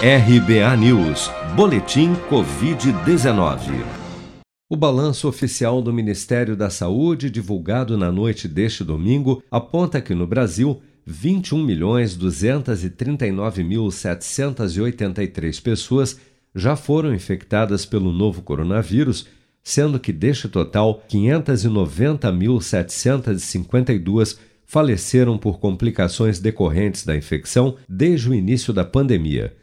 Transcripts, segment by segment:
RBA News, Boletim Covid-19. O balanço oficial do Ministério da Saúde, divulgado na noite deste domingo, aponta que no Brasil, 21.239.783 pessoas já foram infectadas pelo novo coronavírus, sendo que deste total, 590.752 faleceram por complicações decorrentes da infecção desde o início da pandemia.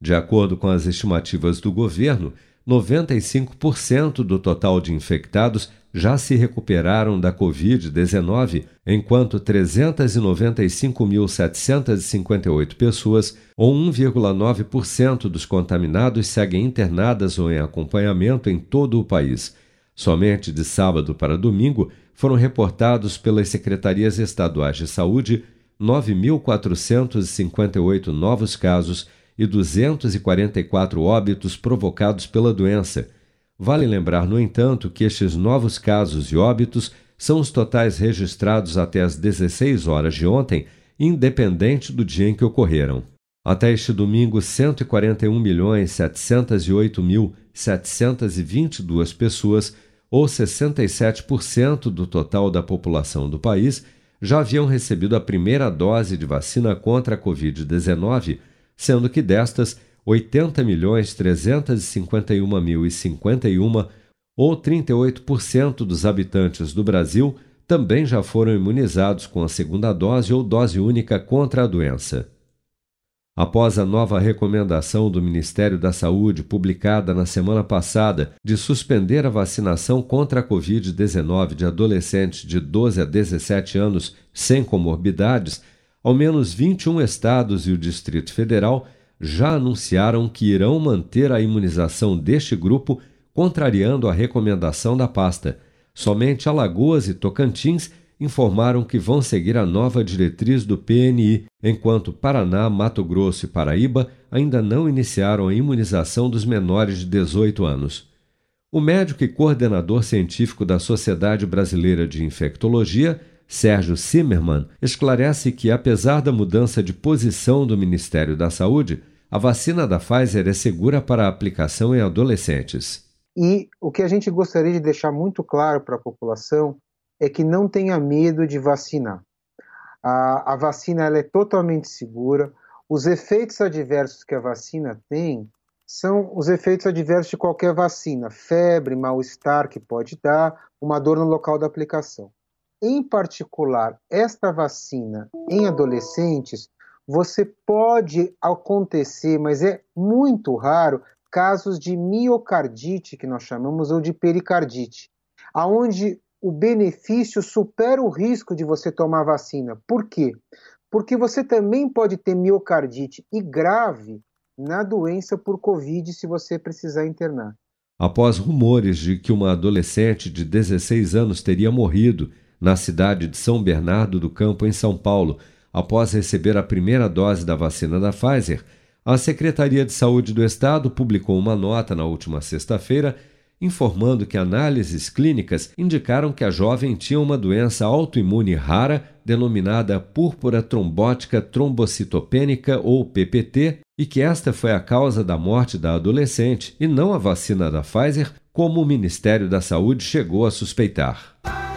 De acordo com as estimativas do governo, 95% do total de infectados já se recuperaram da Covid-19, enquanto 395.758 pessoas, ou 1,9% dos contaminados, seguem internadas ou em acompanhamento em todo o país. Somente de sábado para domingo foram reportados pelas secretarias estaduais de saúde 9.458 novos casos e 244 óbitos provocados pela doença. Vale lembrar, no entanto, que estes novos casos e óbitos são os totais registrados até as 16 horas de ontem, independente do dia em que ocorreram. Até este domingo, 141.708.722 pessoas, ou 67% do total da população do país, já haviam recebido a primeira dose de vacina contra a Covid-19 sendo que destas, 80.351.051, ou 38% dos habitantes do Brasil, também já foram imunizados com a segunda dose ou dose única contra a doença. Após a nova recomendação do Ministério da Saúde, publicada na semana passada, de suspender a vacinação contra a Covid-19 de adolescentes de 12 a 17 anos sem comorbidades, ao menos 21 estados e o Distrito Federal já anunciaram que irão manter a imunização deste grupo, contrariando a recomendação da pasta. Somente Alagoas e Tocantins informaram que vão seguir a nova diretriz do PNI, enquanto Paraná, Mato Grosso e Paraíba ainda não iniciaram a imunização dos menores de 18 anos. O médico e coordenador científico da Sociedade Brasileira de Infectologia Sérgio Zimmermann, esclarece que, apesar da mudança de posição do Ministério da Saúde, a vacina da Pfizer é segura para aplicação em adolescentes. E o que a gente gostaria de deixar muito claro para a população é que não tenha medo de vacinar. A, a vacina é totalmente segura. Os efeitos adversos que a vacina tem são os efeitos adversos de qualquer vacina: febre, mal-estar que pode dar, uma dor no local da aplicação. Em particular, esta vacina em adolescentes, você pode acontecer, mas é muito raro, casos de miocardite, que nós chamamos, ou de pericardite, aonde o benefício supera o risco de você tomar vacina. Por quê? Porque você também pode ter miocardite e grave na doença por Covid se você precisar internar. Após rumores de que uma adolescente de 16 anos teria morrido na cidade de São Bernardo do Campo, em São Paulo, após receber a primeira dose da vacina da Pfizer, a Secretaria de Saúde do Estado publicou uma nota na última sexta-feira informando que análises clínicas indicaram que a jovem tinha uma doença autoimune rara denominada púrpura trombótica trombocitopênica ou PPT e que esta foi a causa da morte da adolescente e não a vacina da Pfizer, como o Ministério da Saúde chegou a suspeitar.